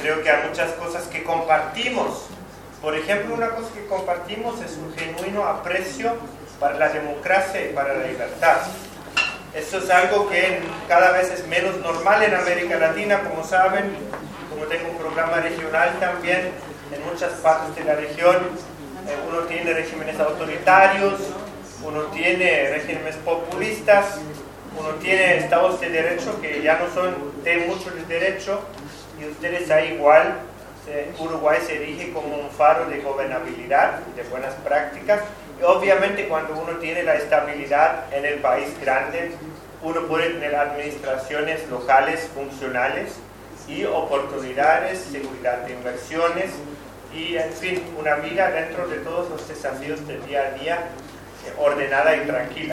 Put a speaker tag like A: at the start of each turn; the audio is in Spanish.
A: creo que hay muchas cosas que compartimos. Por ejemplo, una cosa que compartimos es un genuino aprecio para la democracia y para la libertad. Esto es algo que cada vez es menos normal en América Latina, como saben, como tengo un programa regional también, en muchas partes de la región eh, uno tiene regímenes autoritarios, uno tiene regímenes populistas, tiene estados de derecho que ya no son de mucho de derecho y ustedes ahí igual, eh, Uruguay se erige como un faro de gobernabilidad, de buenas prácticas y obviamente cuando uno tiene la estabilidad en el país grande, uno puede tener administraciones locales funcionales y oportunidades, seguridad de inversiones y, en fin, una vida dentro de todos los desafíos del día a día eh, ordenada y tranquila.